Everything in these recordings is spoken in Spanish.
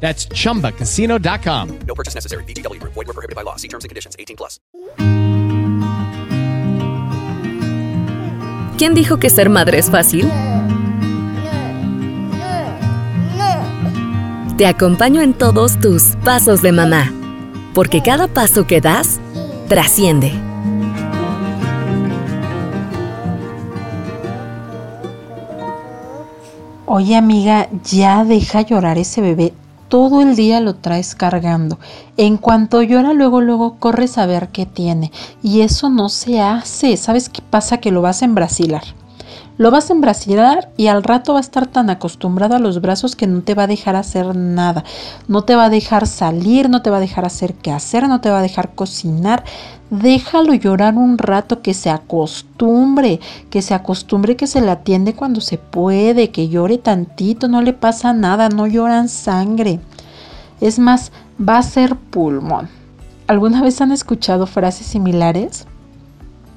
That's chumbacasino.com. No purchase necessary. VGW Group. Void were prohibited by law. See terms and conditions. 18 plus. ¿Quién dijo que ser madre es fácil? Te acompaño en todos tus pasos de mamá, porque cada paso que das trasciende. Oye amiga, ya deja llorar ese bebé. Todo el día lo traes cargando. En cuanto llora, luego, luego corres a ver qué tiene. Y eso no se hace. ¿Sabes qué pasa? Que lo vas a embrasilar. Lo vas a embrasilar y al rato va a estar tan acostumbrado a los brazos que no te va a dejar hacer nada. No te va a dejar salir, no te va a dejar hacer qué hacer, no te va a dejar cocinar. Déjalo llorar un rato, que se acostumbre, que se acostumbre que se le atiende cuando se puede, que llore tantito, no le pasa nada, no lloran sangre. Es más, va a ser pulmón. ¿Alguna vez han escuchado frases similares?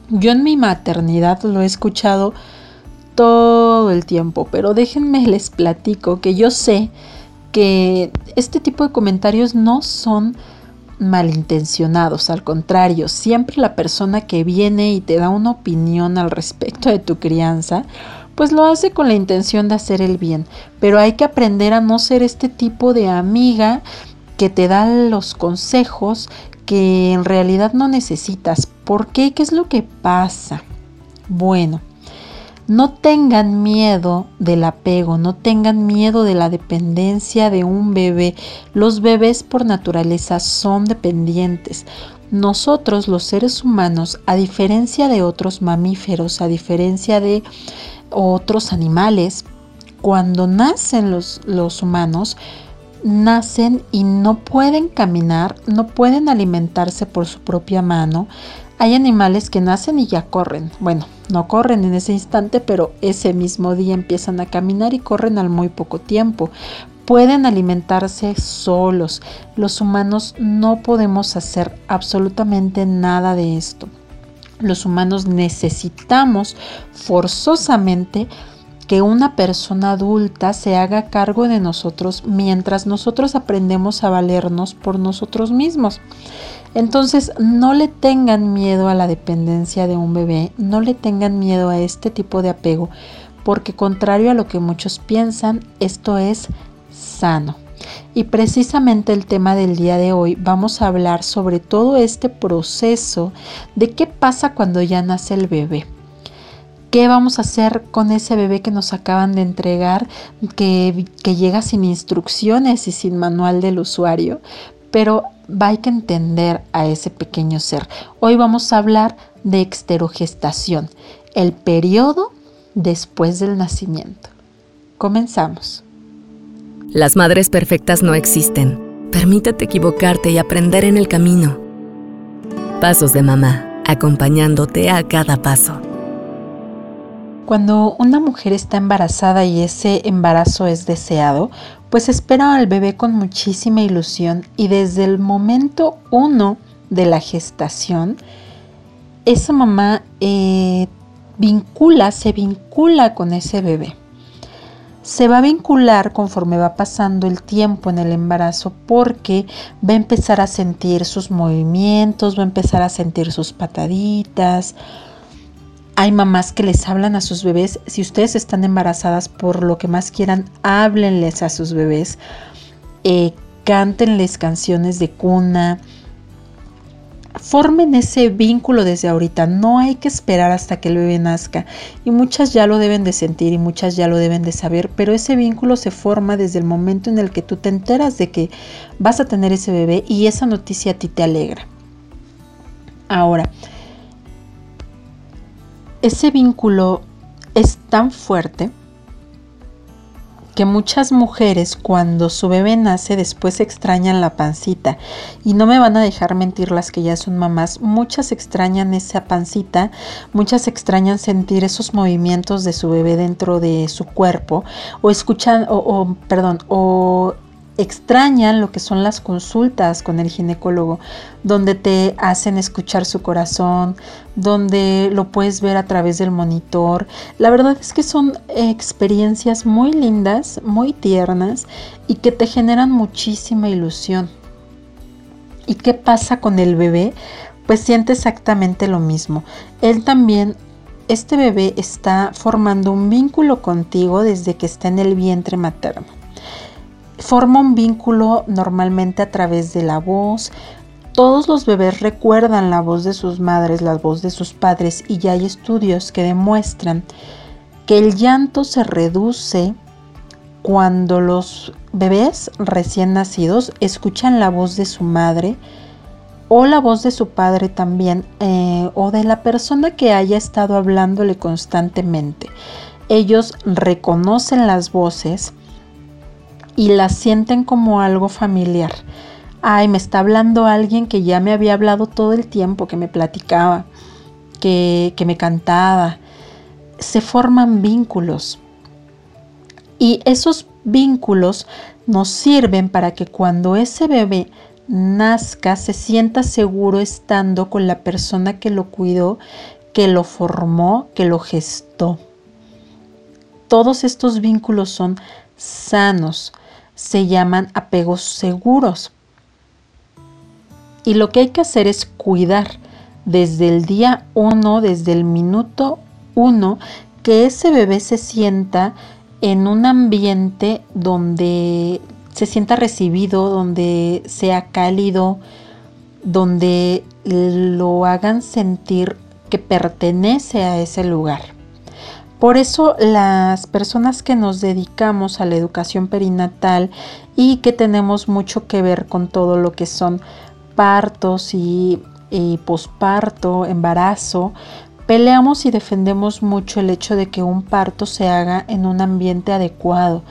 Yo en mi maternidad lo he escuchado todo el tiempo, pero déjenme les platico que yo sé que este tipo de comentarios no son malintencionados, al contrario, siempre la persona que viene y te da una opinión al respecto de tu crianza, pues lo hace con la intención de hacer el bien, pero hay que aprender a no ser este tipo de amiga que te da los consejos que en realidad no necesitas. ¿Por qué? ¿Qué es lo que pasa? Bueno, no tengan miedo del apego, no tengan miedo de la dependencia de un bebé. Los bebés por naturaleza son dependientes. Nosotros los seres humanos, a diferencia de otros mamíferos, a diferencia de otros animales, cuando nacen los, los humanos, nacen y no pueden caminar, no pueden alimentarse por su propia mano, hay animales que nacen y ya corren. Bueno, no corren en ese instante, pero ese mismo día empiezan a caminar y corren al muy poco tiempo. Pueden alimentarse solos. Los humanos no podemos hacer absolutamente nada de esto. Los humanos necesitamos forzosamente que una persona adulta se haga cargo de nosotros mientras nosotros aprendemos a valernos por nosotros mismos. Entonces, no le tengan miedo a la dependencia de un bebé, no le tengan miedo a este tipo de apego, porque contrario a lo que muchos piensan, esto es sano. Y precisamente el tema del día de hoy vamos a hablar sobre todo este proceso de qué pasa cuando ya nace el bebé. ¿Qué vamos a hacer con ese bebé que nos acaban de entregar, que, llega sin instrucciones y sin manual del usuario? Pero hay que entender a ese pequeño ser. Hoy vamos a hablar de exterogestación, el periodo después del nacimiento. Comenzamos. Las madres perfectas no existen. Permítete equivocarte y aprender en el camino. Pasos de mamá, acompañándote a cada paso. Cuando una mujer está embarazada y ese embarazo es deseado, pues espera al bebé con muchísima ilusión y desde el momento uno de la gestación, esa mamá eh, vincula, se vincula con ese bebé. Se va a vincular conforme va pasando el tiempo en el embarazo porque va a empezar a sentir sus movimientos, va a empezar a sentir sus pataditas, hay mamás que les hablan a sus bebés. Si ustedes están embarazadas, por lo que más quieran, háblenles a sus bebés. Eh, cántenles canciones de cuna. formen ese vínculo desde ahorita. No hay que esperar hasta que el bebé nazca. Y muchas ya lo deben de sentir y muchas ya lo deben de saber, pero ese vínculo se forma desde el momento en el que tú te enteras de que vas a tener ese bebé y esa noticia a ti te alegra. Ahora, ese vínculo es tan fuerte que muchas mujeres cuando su bebé nace después extrañan la pancita. Y no me van a dejar mentir las que ya son mamás, muchas extrañan esa pancita, muchas extrañan sentir esos movimientos de su bebé dentro de su cuerpo o escuchan o, o perdón, o extrañan lo que son las consultas con el ginecólogo, donde te hacen escuchar su corazón, donde lo puedes ver a través del monitor. La verdad es que son experiencias muy lindas, muy tiernas y que te generan muchísima ilusión. ¿Y qué pasa con el bebé? Pues siente exactamente lo mismo. Él también este bebé está formando un vínculo contigo desde que está en el vientre materno forma un vínculo normalmente a través de la voz. Todos los bebés recuerdan la voz de sus madres, la voz de sus padres y ya hay estudios que demuestran que el llanto se reduce cuando los bebés recién nacidos escuchan la voz de su madre o la voz de su padre también eh, o de la persona que haya estado hablándole constantemente. Ellos reconocen las voces y la sienten como algo familiar. Ay, me está hablando alguien que ya me había hablado todo el tiempo, que me platicaba, que, que me cantaba. Se forman vínculos. Y esos vínculos nos sirven para que cuando ese bebé nazca se sienta seguro estando con la persona que lo cuidó, que lo formó, que lo gestó. Todos estos vínculos son sanos, se llaman apegos seguros. Y lo que hay que hacer es cuidar desde el día 1, desde el minuto 1, que ese bebé se sienta en un ambiente donde se sienta recibido, donde sea cálido, donde lo hagan sentir que pertenece a ese lugar. Por eso las personas que nos dedicamos a la educación perinatal y que tenemos mucho que ver con todo lo que son partos y, posparto, embarazo, peleamos y defendemos mucho el hecho de que un parto se haga en un ambiente adecuado,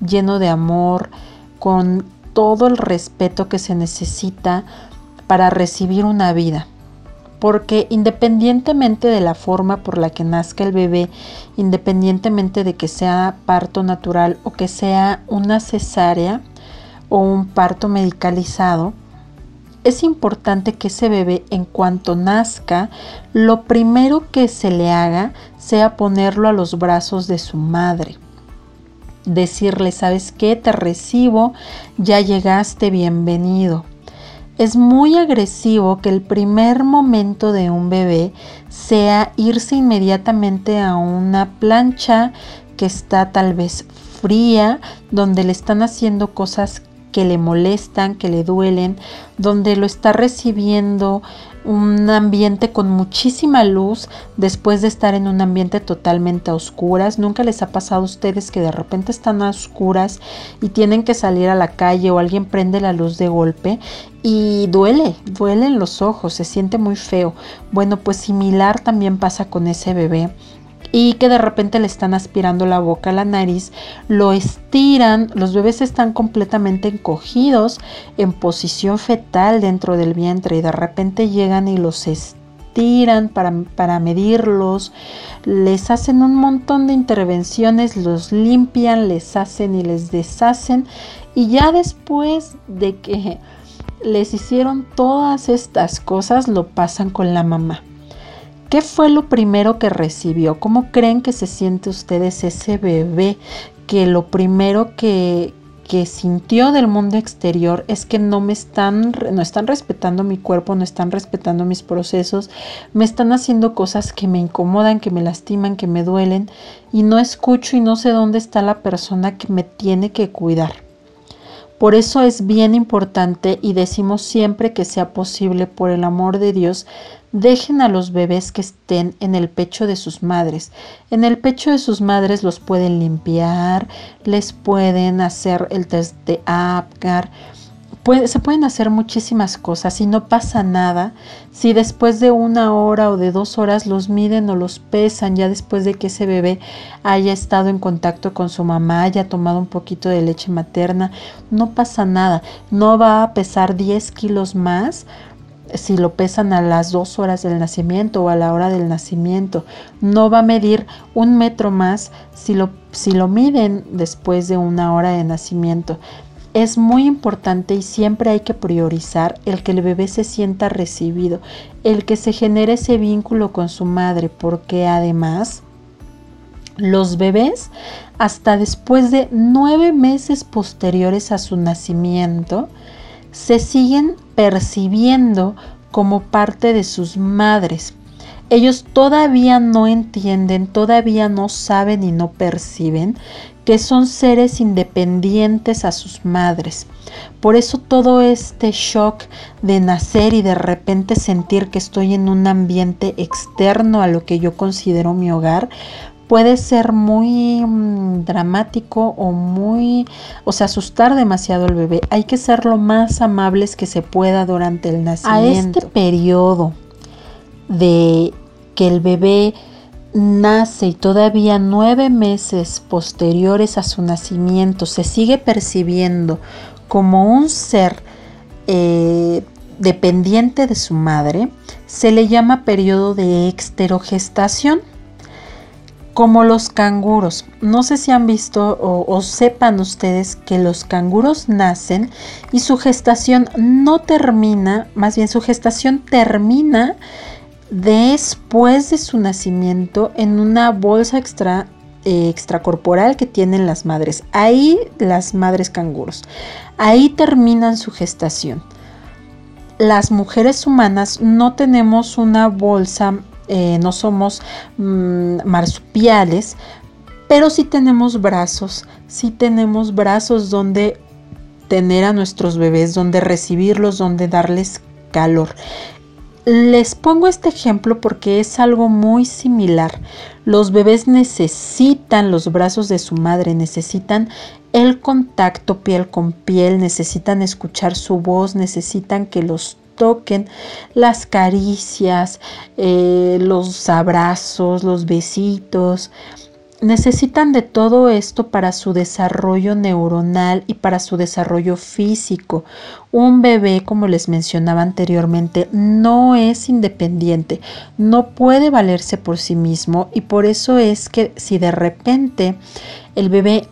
lleno de amor, con todo el respeto que se necesita para recibir una vida porque independientemente de la forma por la que nazca el bebé, independientemente de que sea parto natural o que sea una cesárea o un parto medicalizado, es importante que ese bebé en cuanto nazca, lo primero que se le haga sea ponerlo a los brazos de su madre. Decirle, ¿sabes qué? Te recibo, ya llegaste, bienvenido. Es muy agresivo que el primer momento de un bebé sea irse inmediatamente a una plancha que está tal vez fría, donde le están haciendo cosas que le molestan, que le duelen, donde lo está recibiendo un ambiente con muchísima luz después de estar en un ambiente totalmente a oscuras. Nunca les ha pasado a ustedes que de repente están a oscuras y tienen que salir a la calle o alguien prende la luz de golpe y duele, duele en los ojos, se siente muy feo. Bueno, pues similar también pasa con ese bebé y que de repente le están aspirando la boca, la nariz, lo estiran, los bebés están completamente encogidos en posición fetal dentro del vientre y de repente llegan y los estiran para, para medirlos, les hacen un montón de intervenciones, los limpian, les hacen y les deshacen y ya después de que les hicieron todas estas cosas lo pasan con la mamá. ¿Qué fue lo primero que recibió? ¿Cómo creen que se siente ustedes ese bebé que lo primero que, que sintió del mundo exterior es que no me están, no están respetando mi cuerpo, no están respetando mis procesos, me están haciendo cosas que me incomodan, que me lastiman, que me duelen y no escucho y no sé dónde está la persona que me tiene que cuidar. Por eso es bien importante y decimos siempre que sea posible, por el amor de Dios, dejen a los bebés que estén en el pecho de sus madres. En el pecho de sus madres los pueden limpiar, les pueden hacer el test de Apgar se pueden hacer muchísimas cosas y no pasa nada si después de una hora o de dos horas los miden o los pesan ya después de que ese bebé haya estado en contacto con su mamá, haya tomado un poquito de leche materna, no pasa nada, no va a pesar 10 kilos más si lo pesan a las dos horas del nacimiento o a la hora del nacimiento. No va a medir un metro más si lo, si lo miden después de una hora de nacimiento. Es muy importante y siempre hay que priorizar el que el bebé se sienta recibido, el que se genere ese vínculo con su madre, porque además los bebés hasta después de nueve meses posteriores a su nacimiento se siguen percibiendo como parte de sus madres. Ellos todavía no entienden, todavía no saben y no perciben que son seres independientes a sus madres. Por eso todo este shock de nacer y de repente sentir que estoy en un ambiente externo a lo que yo considero mi hogar, puede ser muy mm, dramático o muy, o sea, asustar demasiado al bebé. Hay que ser lo más amables que se pueda durante el nacimiento. A este periodo de que el bebé nace y todavía nueve meses posteriores a su nacimiento se sigue percibiendo como un ser eh, dependiente de su madre, se le llama periodo de exterogestación. Como los canguros. No sé si han visto o, o sepan ustedes que los canguros nacen y su gestación no termina, más bien su gestación termina después de su nacimiento en una bolsa extra, eh, extracorporal que tienen las madres. Ahí las madres canguros. Ahí terminan su gestación. Las mujeres humanas no tenemos una bolsa, eh, no somos mm, marsupiales, pero sí tenemos brazos, sí tenemos brazos donde tener a nuestros bebés, donde recibirlos, donde darles calor. Les pongo este ejemplo porque es algo muy similar. Los bebés necesitan los brazos de su madre, necesitan el contacto piel con piel, necesitan escuchar su voz, necesitan que los toquen, las caricias, eh, los abrazos, los besitos necesitan de todo esto para su desarrollo neuronal y para su desarrollo físico. Un bebé, como les mencionaba anteriormente, no es independiente, no puede valerse por sí mismo y por eso es que si de repente el bebé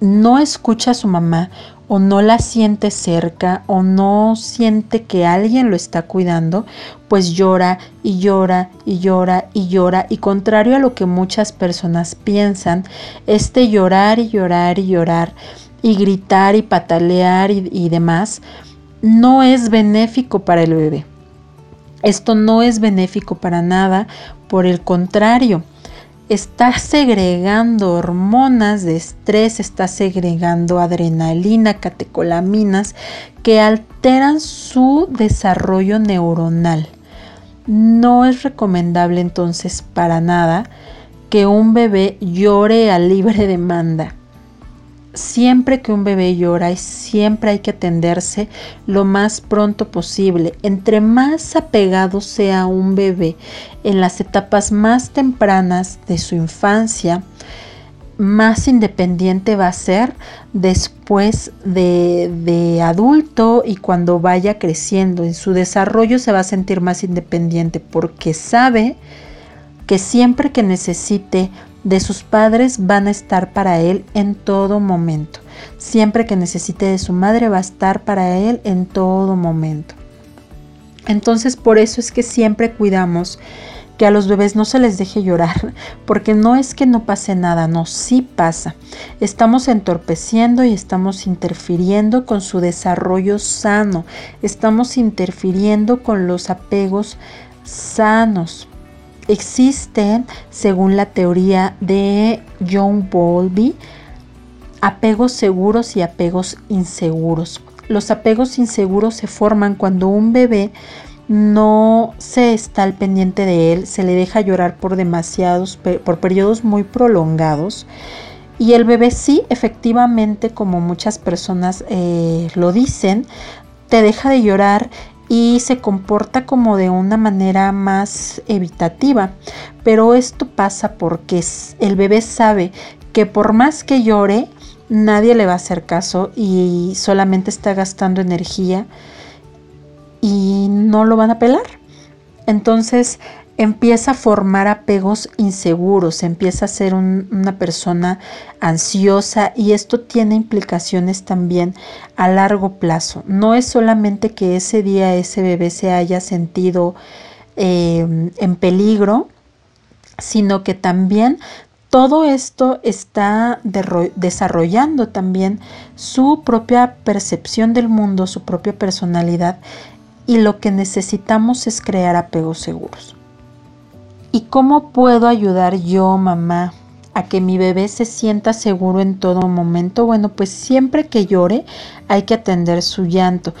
no escucha a su mamá o no la siente cerca o no siente que alguien lo está cuidando, pues llora y llora y llora y llora y contrario a lo que muchas personas piensan, este llorar y llorar y llorar y gritar y patalear y, y demás no es benéfico para el bebé. Esto no es benéfico para nada, por el contrario, está segregando hormonas de estrés, está segregando adrenalina, catecolaminas que alteran su desarrollo neuronal. No es recomendable entonces para nada que un bebé llore a libre demanda siempre que un bebé llora y siempre hay que atenderse lo más pronto posible. Entre más apegado sea un bebé en las etapas más tempranas de su infancia, más independiente va a ser después de, de, adulto y cuando vaya creciendo. En su desarrollo se va a sentir más independiente porque sabe que siempre que necesite de sus padres van a estar para él en todo momento. Siempre que necesite de su madre va a estar para él en todo momento. Entonces por eso es que siempre cuidamos que a los bebés no se les deje llorar, porque no es que no pase nada, no, sí pasa. Estamos entorpeciendo y estamos interfiriendo con su desarrollo sano, estamos interfiriendo con los apegos sanos. Existen, según la teoría de John Bowlby, apegos seguros y apegos inseguros. Los apegos inseguros se forman cuando un bebé no se está al pendiente de él, se le deja llorar por demasiados, por periodos muy prolongados. Y el bebé sí, efectivamente, como muchas personas eh, lo dicen, te deja de llorar y se comporta como de una manera más evitativa. Pero esto pasa porque el bebé sabe que por más que llore, nadie le va a hacer caso y solamente está gastando energía y no lo van a pelar. Entonces empieza a formar apegos inseguros, empieza a ser una persona ansiosa y esto tiene implicaciones también a largo plazo. No es solamente que ese día ese bebé se haya sentido eh, en peligro, sino que también todo esto está desarrollando también su propia percepción del mundo, su propia personalidad y lo que necesitamos es crear apegos seguros. ¿Y cómo puedo ayudar yo, mamá, a que mi bebé se sienta seguro en todo momento? Bueno, pues siempre que llore hay que atender su llanto.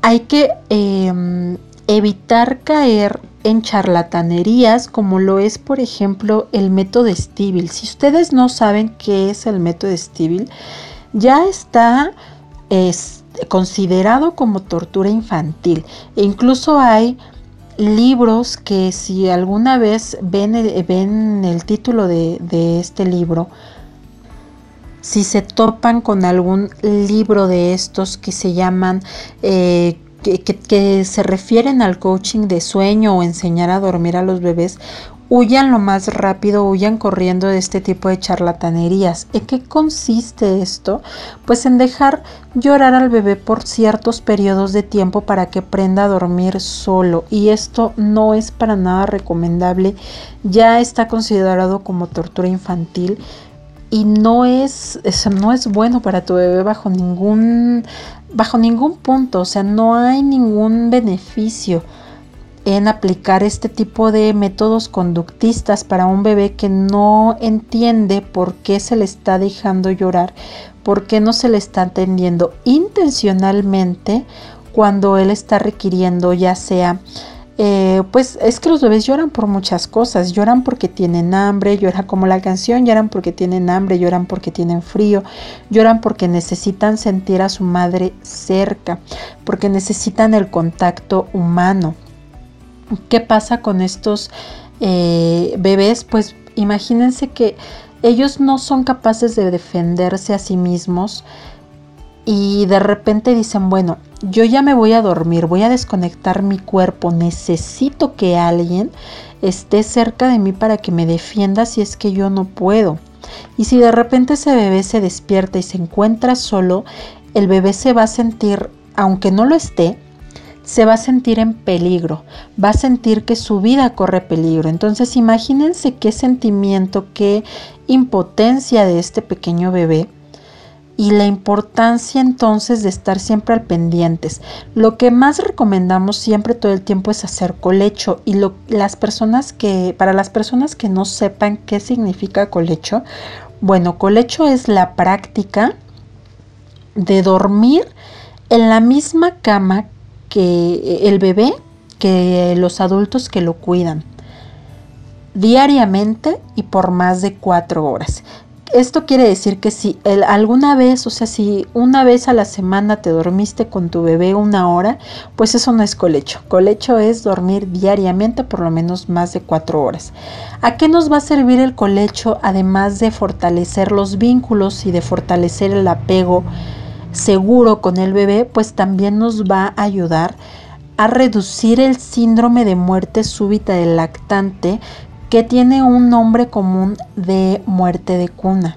Hay que em, evitar caer en charlatanerías como lo es por ejemplo el método Stibil. Si ustedes no saben qué es el método Stibil, ya está considerado como tortura infantil. E incluso hay libros que si alguna vez ven, ven el título de, este libro, si se topan con algún libro de estos que se llaman eh, que, se refieren al coaching de sueño o enseñar a dormir a los bebés, huyan lo más rápido, huyan corriendo de este tipo de charlatanerías. ¿En qué consiste esto? Pues en dejar llorar al bebé por ciertos periodos de tiempo para que aprenda a dormir solo. Y esto no es para nada recomendable. Ya está considerado como tortura infantil y no es, no es bueno para tu bebé bajo ningún, bajo ningún punto. O sea, no hay ningún beneficio en aplicar este tipo de métodos conductistas para un bebé que no entiende por qué se le está dejando llorar, por qué no se le está atendiendo intencionalmente cuando él está requiriendo ya sea eh, pues es que los bebés lloran por muchas cosas, lloran porque tienen hambre, lloran como la canción, lloran porque tienen hambre, lloran porque tienen frío, lloran porque necesitan sentir a su madre cerca, porque necesitan el contacto humano. ¿Qué pasa con estos eh, bebés? Pues imagínense que ellos no son capaces de defenderse a sí mismos y de repente dicen, bueno, yo ya me voy a dormir, voy a desconectar mi cuerpo, necesito que alguien esté cerca de mí para que me defienda si es que yo no puedo. Y si de repente ese bebé se despierta y se encuentra solo, el bebé se va a sentir, aunque no lo esté, se va a sentir en peligro, va a sentir que su vida corre peligro. Entonces imagínense qué sentimiento, qué impotencia de este pequeño bebé y la importancia entonces de estar siempre al pendientes. Lo que más recomendamos siempre todo el tiempo es hacer colecho y las personas que para las personas que no sepan qué significa colecho, bueno, colecho es la práctica de dormir en la misma cama que el bebé que los adultos que lo cuidan diariamente y por más de cuatro horas. Esto quiere decir que si alguna vez, o sea, si una vez a la semana te dormiste con tu bebé una hora, pues eso no es colecho. Colecho es dormir diariamente por lo menos más de cuatro horas. ¿A qué nos va a servir el colecho además de fortalecer los vínculos y de fortalecer el apego? Seguro con el bebé, pues también nos va a ayudar a reducir el síndrome de muerte súbita del lactante que tiene un nombre común de muerte de cuna.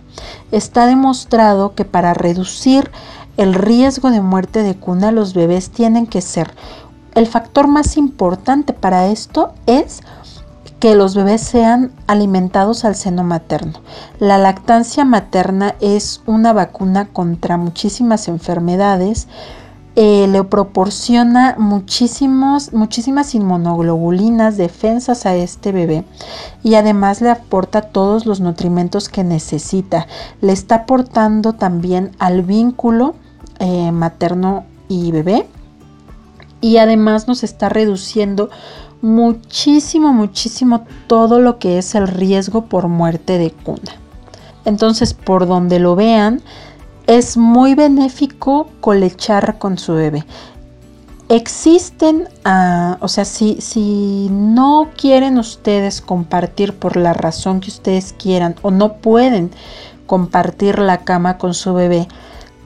Está demostrado que para reducir el riesgo de muerte de cuna los bebés tienen que ser el factor más importante para esto es que los bebés sean alimentados al seno materno. La lactancia materna es una vacuna contra muchísimas enfermedades eh, le proporciona muchísimos, muchísimas inmunoglobulinas, defensas a este bebé y además le aporta todos los nutrimentos que necesita. Le está aportando también al vínculo eh, materno y bebé y además nos está reduciendo muchísimo, muchísimo todo lo que es el riesgo por muerte de cuna. Entonces, por donde lo vean, es muy benéfico colechar con su bebé. Existen, ah, o sea, si, si no quieren ustedes compartir por la razón que ustedes quieran o no pueden compartir la cama con su bebé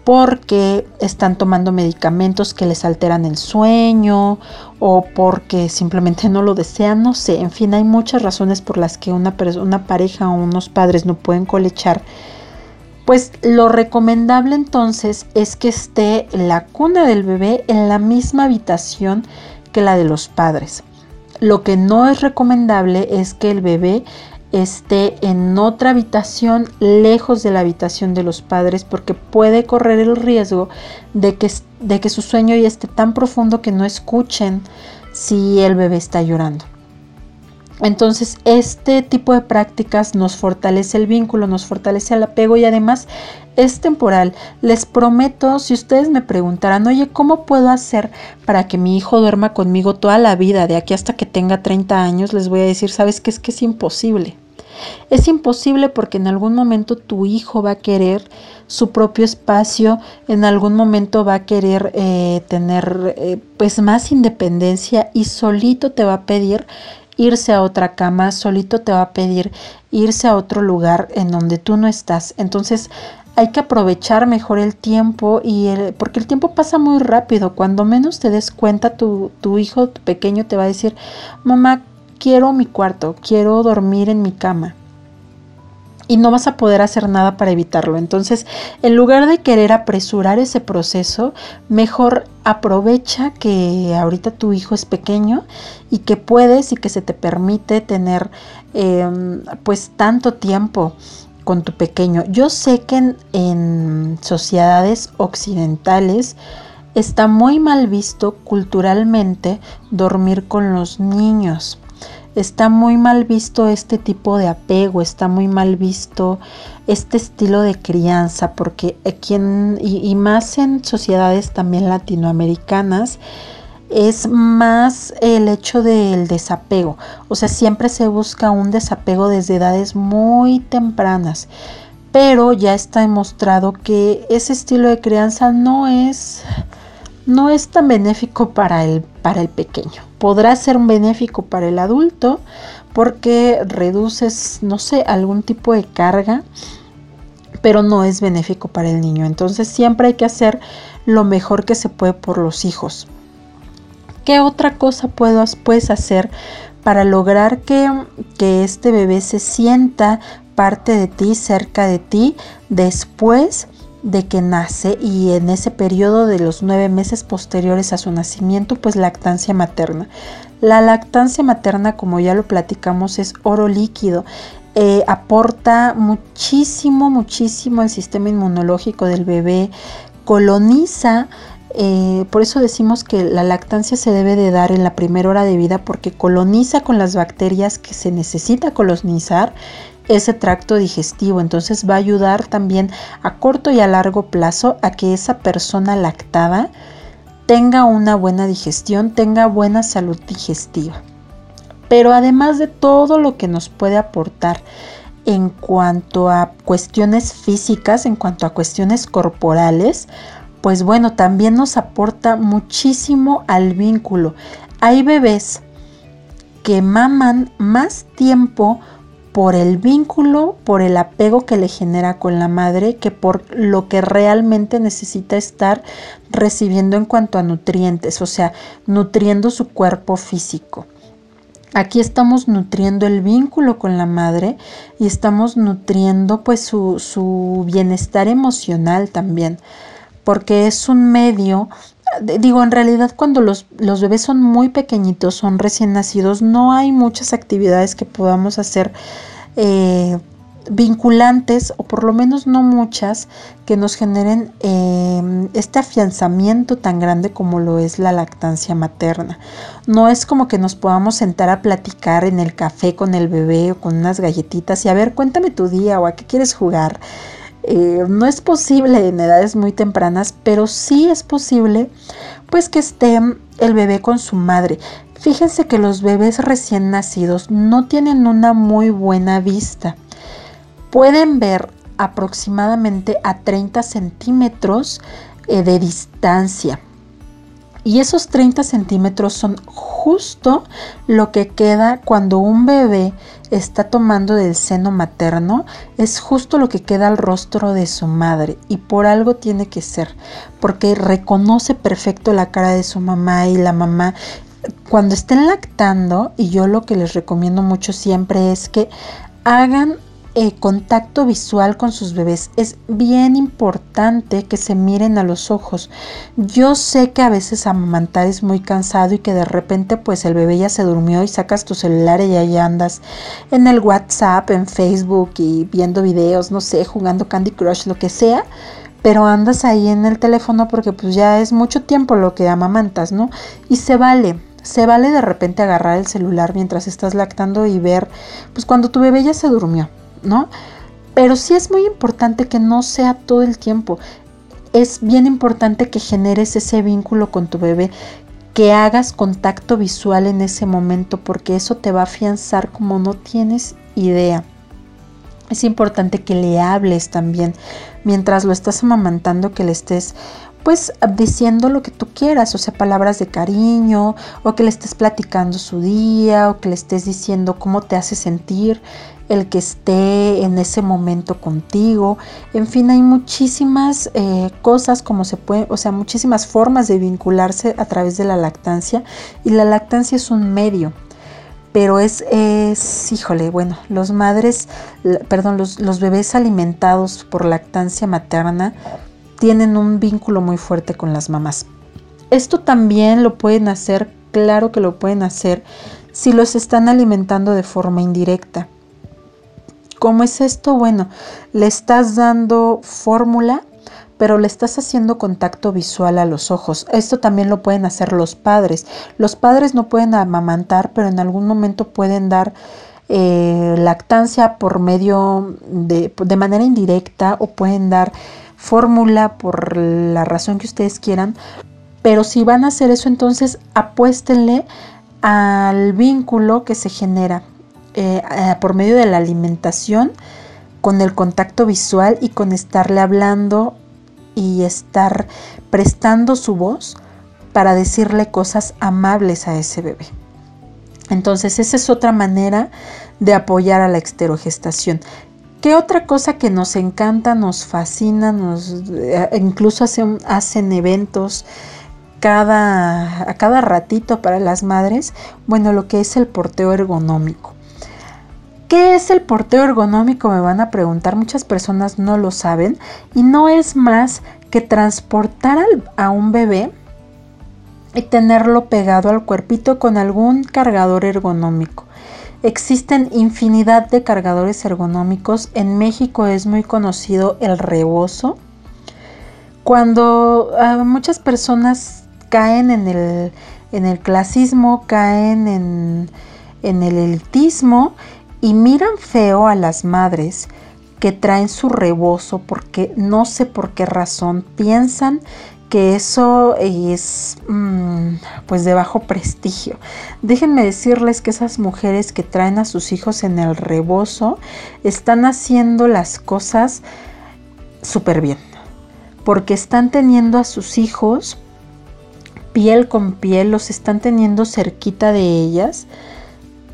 porque están tomando medicamentos que les alteran el sueño o porque simplemente no lo desean, no sé, en fin, hay muchas razones por las que una, una pareja o unos padres no pueden colechar pues lo recomendable entonces es que esté la cuna del bebé en la misma habitación que la de los padres. Lo que no es recomendable es que el bebé esté en otra habitación lejos de la habitación de los padres porque puede correr el riesgo de que, de que su sueño ya esté tan profundo que no escuchen si el bebé está llorando. Entonces, este tipo de prácticas nos fortalece el vínculo, nos fortalece el apego y además es temporal. Les prometo, si ustedes me preguntaran, oye, ¿cómo puedo hacer para que mi hijo duerma conmigo toda la vida, de aquí hasta que tenga 30 años? Les voy a decir, ¿sabes qué? Es que es imposible. Es imposible porque en algún momento tu hijo va a querer su propio espacio, en algún momento va a querer eh, tener eh, pues más independencia y solito te va a pedir irse a otra cama, solito te va a pedir irse a otro lugar en donde tú no estás. Entonces hay que aprovechar mejor el tiempo y porque el tiempo pasa muy rápido. Cuando menos te des cuenta, tu, tu hijo tu pequeño te va a decir, mamá, quiero mi cuarto, quiero dormir en mi cama y no vas a poder hacer nada para evitarlo. Entonces, en lugar de querer apresurar ese proceso, mejor aprovecha que ahorita tu hijo es pequeño y que puedes y que se te permite tener em, pues tanto tiempo con tu pequeño. Yo sé que en, sociedades occidentales está muy mal visto culturalmente dormir con los niños está muy mal visto este tipo de apego, está muy mal visto este estilo de crianza, porque aquí en, y, más en sociedades también latinoamericanas, es más el hecho del desapego. O sea, siempre se busca un desapego desde edades muy tempranas. Pero ya está demostrado que ese estilo de crianza no es no es tan benéfico para el, para el pequeño. Podrá ser benéfico para el adulto porque reduces, no sé, algún tipo de carga, pero no es benéfico para el niño. Entonces siempre hay que hacer lo mejor que se puede por los hijos. ¿Qué otra cosa puedes hacer para lograr que, que este bebé se sienta parte de ti, cerca de ti, después de que nace y en ese periodo de los nueve meses posteriores a su nacimiento, pues lactancia materna. La lactancia materna, como ya lo platicamos, es oro líquido. Eh, aporta muchísimo, muchísimo al sistema inmunológico del bebé, coloniza eh, por eso decimos que la lactancia se debe de dar en la primera hora de vida porque coloniza con las bacterias que se necesita colonizar ese tracto digestivo. Entonces va a ayudar también a corto y a largo plazo a que esa persona lactada tenga una buena digestión, tenga buena salud digestiva. Pero además de todo lo que nos puede aportar en cuanto a cuestiones físicas, en cuanto a cuestiones corporales, pues bueno, también nos aporta muchísimo al vínculo. Hay bebés que maman más tiempo por el vínculo, por el apego que le genera con la madre, que por lo que realmente necesita estar recibiendo en cuanto a nutrientes, o sea, nutriendo su cuerpo físico. Aquí estamos nutriendo el vínculo con la madre y estamos nutriendo pues su, su bienestar emocional también, porque es un medio digo, en realidad cuando los, los, bebés son muy pequeñitos, son recién nacidos, no hay muchas actividades que podamos hacer eh, vinculantes, o por lo menos no muchas, que nos generen em, este afianzamiento tan grande como lo es la lactancia materna. No es como que nos podamos sentar a platicar en el café con el bebé o con unas galletitas y a ver, cuéntame tu día o a qué quieres jugar. Eh, no es posible en edades muy tempranas, pero sí es posible pues que esté el bebé con su madre. Fíjense que los bebés recién nacidos no tienen una muy buena vista. Pueden ver aproximadamente a 30 centímetros eh, de distancia. Y esos 30 centímetros son justo lo que queda cuando un bebé está tomando del seno materno, es justo lo que queda al rostro de su madre. Y por algo tiene que ser, porque reconoce perfecto la cara de su mamá y la mamá cuando estén lactando, y yo lo que les recomiendo mucho siempre es que hagan eh, contacto visual con sus bebés. Es bien importante que se miren a los ojos. Yo sé que a veces amamantar es muy cansado y que de repente pues el bebé ya se durmió y sacas tu celular y ahí andas en el WhatsApp, en Facebook y viendo videos, no sé, jugando Candy Crush, lo que sea pero andas ahí en el teléfono porque pues ya es mucho tiempo lo que amamantas, ¿no? Y se vale, se vale de repente agarrar el celular mientras estás lactando y ver, pues cuando tu bebé ya se durmió, ¿no? Pero sí es muy importante que no sea todo el tiempo. Es bien importante que generes ese vínculo con tu bebé, que hagas contacto visual en ese momento, porque eso te va a afianzar como no tienes idea. Es importante que le hables también mientras lo estás amamantando, que le estés pues diciendo lo que tú quieras, o sea, palabras de cariño, o que le estés platicando su día, o que le estés diciendo cómo te hace sentir el que esté en ese momento contigo. En fin, hay muchísimas eh, cosas como se puede, o sea, muchísimas formas de vincularse a través de la lactancia y la lactancia es un medio pero es, es híjole, bueno, los madres, perdón, los, los bebés alimentados por lactancia materna tienen un vínculo muy fuerte con las mamás. Esto también lo pueden hacer, claro que lo pueden hacer, si los están alimentando de forma indirecta. ¿Cómo es esto? Bueno, le estás dando fórmula pero le estás haciendo contacto visual a los ojos. Esto también lo pueden hacer los padres. Los padres no pueden amamantar, pero en algún momento pueden dar eh, lactancia por medio de, de manera indirecta o pueden dar fórmula por la razón que ustedes quieran. Pero si van a hacer eso, entonces apuéstenle al vínculo que se genera eh, por medio de la alimentación con el contacto visual y con estarle hablando y estar prestando su voz para decirle cosas amables a ese bebé. Entonces esa es otra manera de apoyar a la exterogestación. ¿Qué otra cosa que nos encanta, nos fascina, nos, eh, incluso hacen eventos cada, a cada ratito para las madres? Bueno, lo que es el porteo ergonómico. ¿Qué es el porteo ergonómico? Me van a preguntar, muchas personas no lo saben y no es más que transportar a un bebé y tenerlo pegado al cuerpito con algún cargador ergonómico. Existen infinidad de cargadores ergonómicos. En México es muy conocido el rebozo. Cuando ah, muchas personas caen en el, en el clasismo, caen en, en el elitismo y miran feo a las madres que traen su rebozo porque no sé por qué razón piensan que eso es mm, pues de bajo prestigio. Déjenme decirles que esas mujeres que traen a sus hijos en el rebozo están haciendo las cosas súper bien, porque están teniendo a sus hijos piel con piel, los están teniendo cerquita de ellas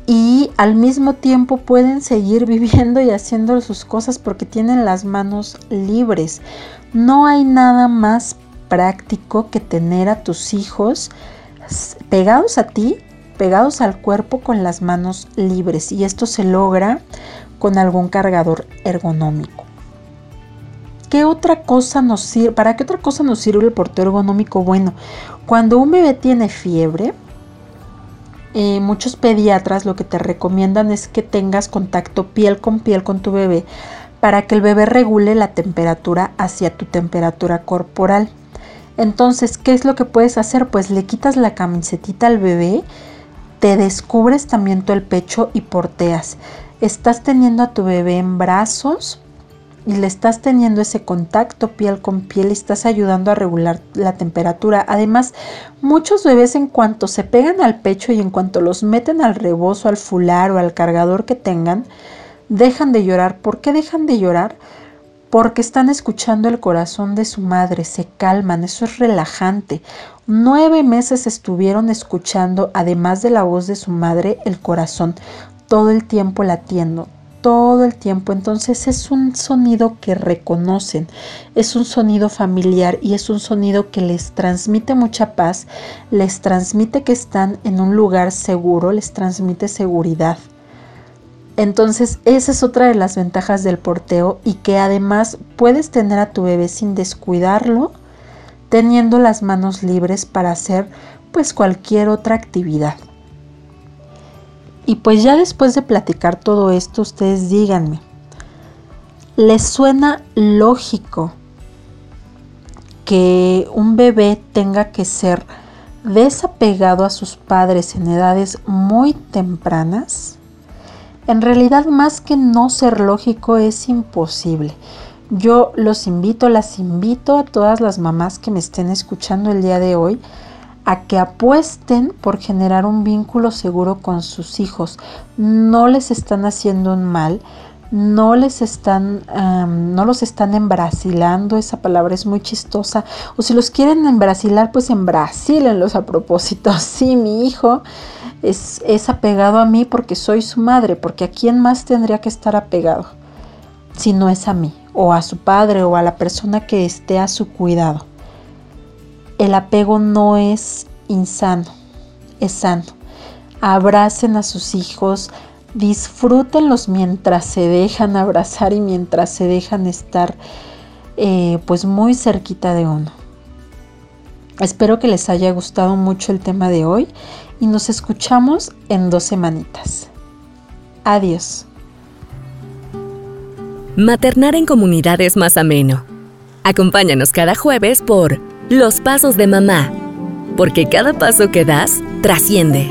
y al mismo tiempo pueden seguir viviendo y haciendo sus cosas porque tienen las manos libres. No hay nada más práctico que tener a tus hijos pegados a ti, pegados al cuerpo con las manos libres y esto se logra con algún cargador ergonómico. ¿Qué otra cosa nos? ¿Para qué otra cosa nos sirve el portero ergonómico? Bueno, cuando un bebé tiene fiebre, eh, muchos pediatras lo que te recomiendan es que tengas contacto piel con piel con tu bebé para que el bebé regule la temperatura hacia tu temperatura corporal. Entonces, ¿qué es lo que puedes hacer? Pues le quitas la camisetita al bebé, te descubres también todo el pecho y porteas. Estás teniendo a tu bebé en brazos y le estás teniendo ese contacto piel con piel y estás ayudando a regular la temperatura. Además, muchos bebés en cuanto se pegan al pecho y en cuanto los meten al rebozo, al fular o al cargador que tengan, dejan de llorar. ¿Por qué dejan de llorar? Porque están escuchando el corazón de su madre, se calman, eso es relajante. Nueve meses estuvieron escuchando, además de la voz de su madre, el corazón, todo el tiempo latiendo, todo el tiempo. Entonces es un sonido que reconocen, es un sonido familiar y es un sonido que les transmite mucha paz, les transmite que están en un lugar seguro, les transmite seguridad. Entonces esa es otra de las ventajas del porteo y que además puedes tener a tu bebé sin descuidarlo, teniendo las manos libres para hacer pues cualquier otra actividad. Y pues ya después de platicar todo esto, ustedes díganme, ¿les suena lógico que un bebé tenga que ser desapegado a sus padres en edades muy tempranas? En realidad, más que no ser lógico, es imposible. Yo los invito, las invito a todas las mamás que me estén escuchando el día de hoy a que apuesten por generar un vínculo seguro con sus hijos. No les están haciendo un mal, no les están, no los están embrasilando, esa palabra es muy chistosa. O si los quieren embrasilar, pues embrasílenlos a propósito. Sí, mi hijo es, es apegado a mí porque soy su madre, porque a quién más tendría que estar apegado si no es a mí, o a su padre, o a la persona que esté a su cuidado el apego no es insano, es sano. Abracen a sus hijos, disfrútenlos mientras se dejan abrazar y mientras se dejan estar eh, pues muy cerquita de uno. Espero que les haya gustado mucho el tema de hoy y nos escuchamos en dos semanitas. Adiós. Maternar en comunidad es más ameno. Acompáñanos cada jueves por los pasos de mamá, porque cada paso que das trasciende.